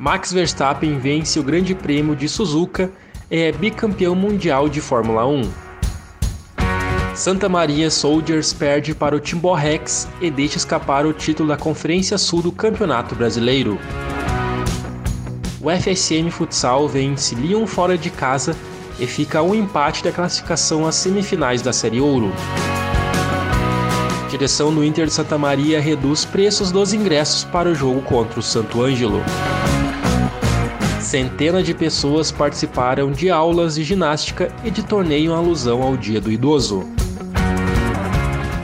Max Verstappen vence o Grande Prêmio de Suzuka e é bicampeão mundial de Fórmula 1. Santa Maria Soldiers perde para o Timbó Rex e deixa escapar o título da Conferência Sul do Campeonato Brasileiro. O FSM Futsal vence Lyon fora de casa e fica a um empate da classificação às semifinais da Série Ouro. Direção do Inter de Santa Maria reduz preços dos ingressos para o jogo contra o Santo Ângelo. Centenas de pessoas participaram de aulas de ginástica e de torneio em alusão ao Dia do Idoso.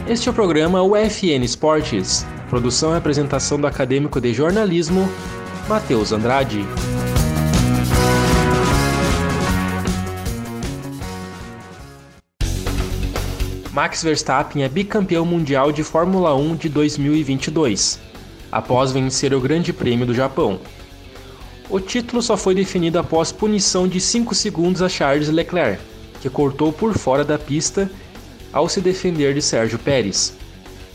Este é o programa UFN Esportes, produção e apresentação do acadêmico de jornalismo Matheus Andrade. Max Verstappen é bicampeão mundial de Fórmula 1 de 2022, após vencer o Grande Prêmio do Japão. O título só foi definido após punição de 5 segundos a Charles Leclerc, que cortou por fora da pista ao se defender de Sérgio Pérez.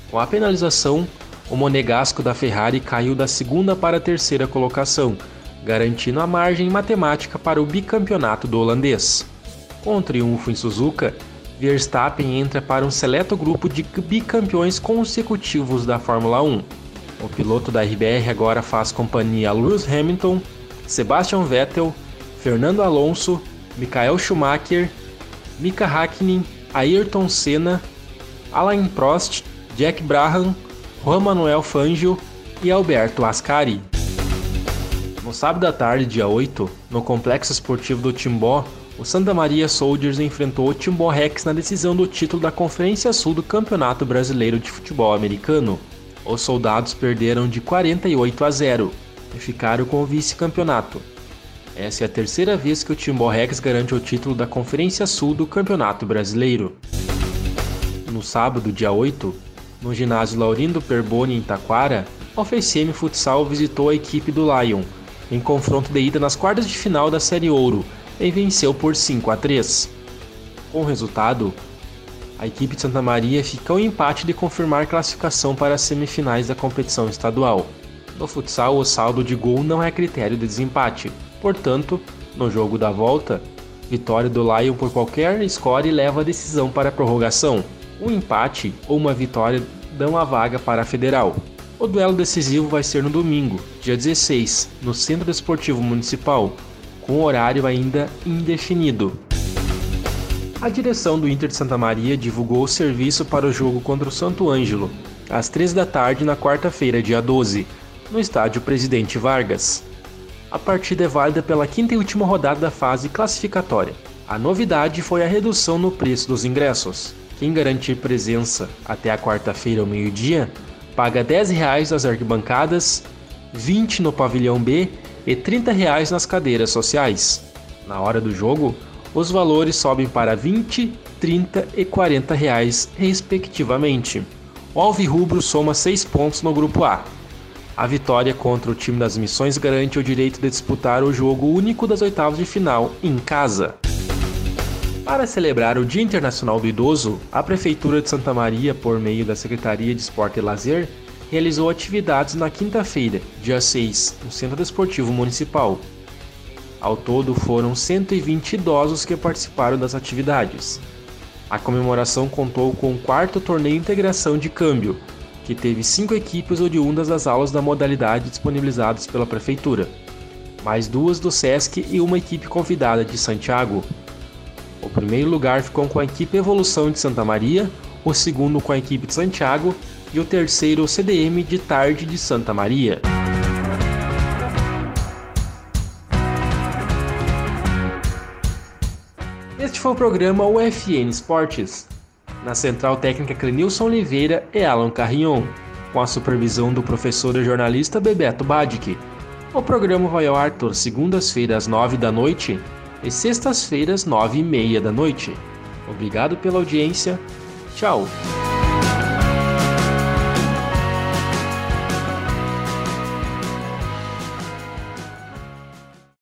Com a penalização, o monegasco da Ferrari caiu da segunda para a terceira colocação, garantindo a margem matemática para o bicampeonato do holandês. Com o triunfo em Suzuka, Verstappen entra para um seleto grupo de bicampeões consecutivos da Fórmula 1. O piloto da RBR agora faz companhia a Lewis Hamilton, Sebastian Vettel, Fernando Alonso, Michael Schumacher, Mika Hakkinen, Ayrton Senna, Alain Prost, Jack Brabham, Juan Manuel Fangio e Alberto Ascari. No sábado à tarde, dia 8, no complexo esportivo do Timbó, o Santa Maria Soldiers enfrentou o Timbó Rex na decisão do título da Conferência Sul do Campeonato Brasileiro de Futebol Americano. Os soldados perderam de 48 a 0 e ficaram com o vice-campeonato. Essa é a terceira vez que o Timbó Rex garante o título da Conferência Sul do Campeonato Brasileiro. No sábado, dia 8, no ginásio Laurindo Perboni em Taquara, a UFSM Futsal visitou a equipe do Lion, em confronto de ida nas quartas de final da Série Ouro, e venceu por 5 a 3. Com o resultado, a equipe de Santa Maria fica ao empate de confirmar classificação para as semifinais da competição estadual. No futsal, o saldo de gol não é critério de desempate, portanto, no jogo da volta, vitória do Lion por qualquer score leva a decisão para a prorrogação. Um empate ou uma vitória dão a vaga para a Federal. O duelo decisivo vai ser no domingo, dia 16, no Centro Desportivo Municipal, com horário ainda indefinido. A direção do Inter de Santa Maria divulgou o serviço para o jogo contra o Santo Ângelo, às 3 da tarde na quarta-feira, dia 12, no estádio Presidente Vargas. A partida é válida pela quinta e última rodada da fase classificatória. A novidade foi a redução no preço dos ingressos. Quem garantir presença até a quarta-feira ao meio-dia paga R$ 10 nas arquibancadas, R$ 20 no pavilhão B e R$ 30 nas cadeiras sociais. Na hora do jogo, os valores sobem para 20, 30 e 40 reais, respectivamente. O Alvirrubro soma 6 pontos no grupo A. A vitória contra o time das Missões garante o direito de disputar o jogo único das oitavas de final em casa. Para celebrar o Dia Internacional do Idoso, a Prefeitura de Santa Maria, por meio da Secretaria de Esporte e Lazer, realizou atividades na quinta-feira, dia 6, no Centro Desportivo Municipal. Ao todo, foram 120 idosos que participaram das atividades. A comemoração contou com o quarto torneio Integração de Câmbio, que teve cinco equipes oriundas das aulas da modalidade disponibilizadas pela Prefeitura, mais duas do SESC e uma equipe convidada de Santiago. O primeiro lugar ficou com a equipe Evolução de Santa Maria, o segundo com a equipe de Santiago e o terceiro o CDM de Tarde de Santa Maria. Este foi o programa UFN Esportes. Na central técnica Clenilson Oliveira e Alan Carrion, com a supervisão do professor e jornalista Bebeto Badic. O programa vai ao ar todas segundas-feiras, nove da noite e sextas-feiras, nove e meia da noite. Obrigado pela audiência. Tchau!